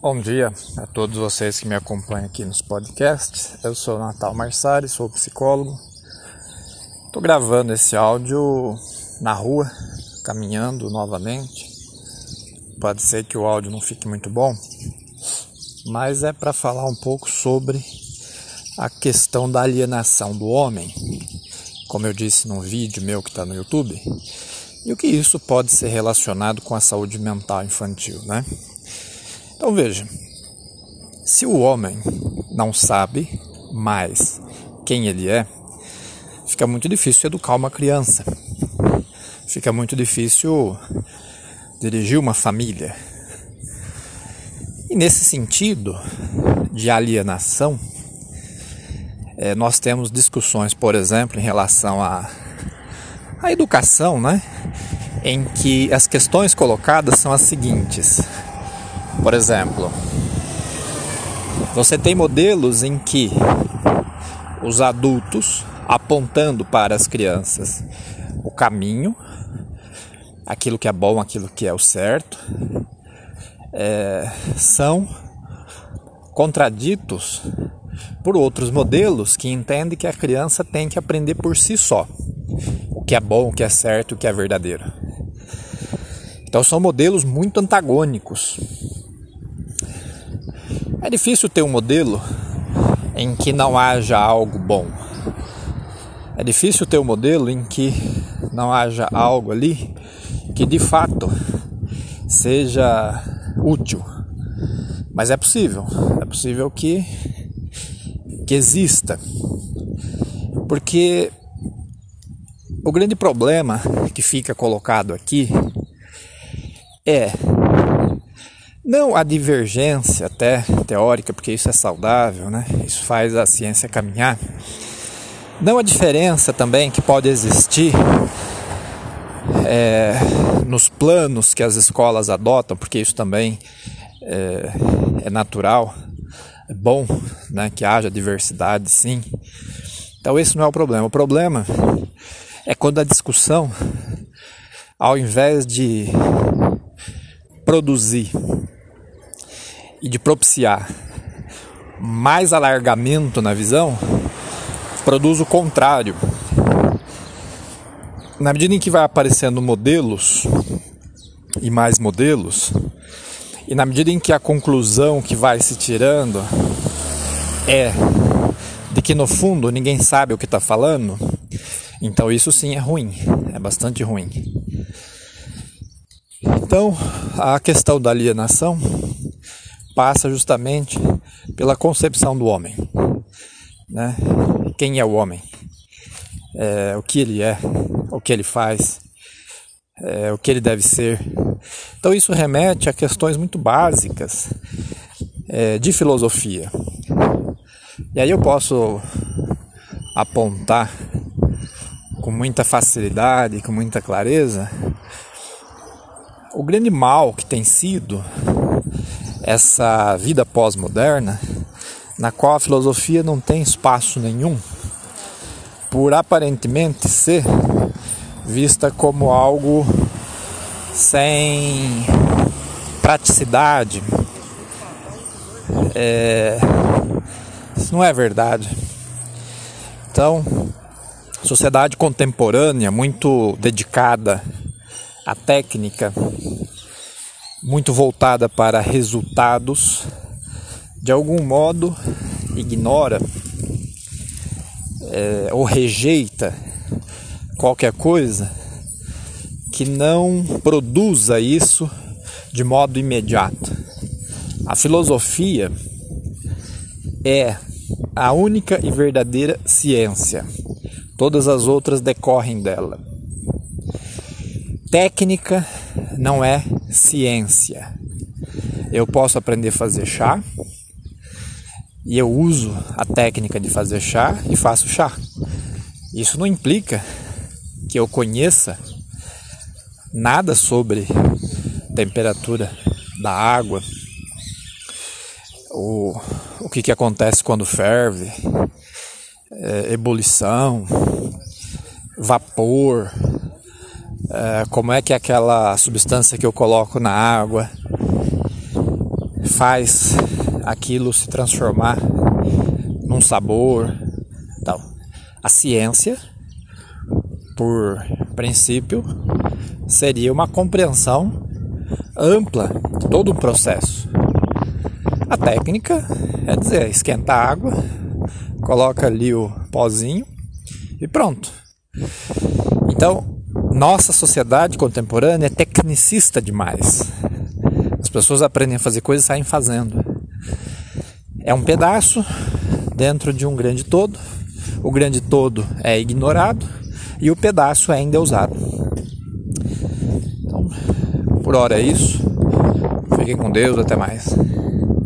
Bom dia a todos vocês que me acompanham aqui nos podcasts. Eu sou Natal Marsari, sou psicólogo. Estou gravando esse áudio na rua, caminhando novamente. Pode ser que o áudio não fique muito bom, mas é para falar um pouco sobre a questão da alienação do homem, como eu disse num vídeo meu que está no YouTube, e o que isso pode ser relacionado com a saúde mental infantil, né? Então veja, se o homem não sabe mais quem ele é, fica muito difícil educar uma criança, fica muito difícil dirigir uma família. E nesse sentido de alienação, é, nós temos discussões, por exemplo, em relação à, à educação, né? em que as questões colocadas são as seguintes. Por exemplo, você tem modelos em que os adultos apontando para as crianças o caminho, aquilo que é bom, aquilo que é o certo, é, são contraditos por outros modelos que entendem que a criança tem que aprender por si só o que é bom, o que é certo, o que é verdadeiro. Então são modelos muito antagônicos. É difícil ter um modelo em que não haja algo bom. É difícil ter um modelo em que não haja algo ali que de fato seja útil. Mas é possível, é possível que que exista. Porque o grande problema que fica colocado aqui é não a divergência até teórica, porque isso é saudável, né? Isso faz a ciência caminhar. Não a diferença também que pode existir é, nos planos que as escolas adotam, porque isso também é, é natural é bom né, que haja diversidade, sim. Então, esse não é o problema. O problema é quando a discussão, ao invés de produzir e de propiciar mais alargamento na visão, produz o contrário. Na medida em que vai aparecendo modelos e mais modelos, e na medida em que a conclusão que vai se tirando é de que no fundo ninguém sabe o que está falando, então isso sim é ruim, é bastante ruim. Então a questão da alienação passa justamente pela concepção do homem, né? Quem é o homem? É, o que ele é? O que ele faz? É, o que ele deve ser? Então isso remete a questões muito básicas é, de filosofia. E aí eu posso apontar com muita facilidade, com muita clareza, o grande mal que tem sido essa vida pós-moderna, na qual a filosofia não tem espaço nenhum, por aparentemente ser vista como algo sem praticidade. É, isso não é verdade. Então, sociedade contemporânea muito dedicada à técnica, muito voltada para resultados, de algum modo ignora é, ou rejeita qualquer coisa que não produza isso de modo imediato. A filosofia é a única e verdadeira ciência. Todas as outras decorrem dela. Técnica não é ciência. Eu posso aprender a fazer chá e eu uso a técnica de fazer chá e faço chá. Isso não implica que eu conheça nada sobre temperatura da água, o, o que, que acontece quando ferve, é, ebulição, vapor, é, como é que aquela substância que eu coloco na água. faz aquilo se transformar num sabor, tal. A ciência, por princípio, seria uma compreensão ampla de todo um processo. A técnica é dizer, esquenta a água, coloca ali o pozinho e pronto. Então, nossa sociedade contemporânea é tecnicista demais. As pessoas aprendem a fazer coisas e saem fazendo. É um pedaço dentro de um grande todo. O grande todo é ignorado e o pedaço é usado. Então, por hora é isso. Fiquem com Deus, até mais.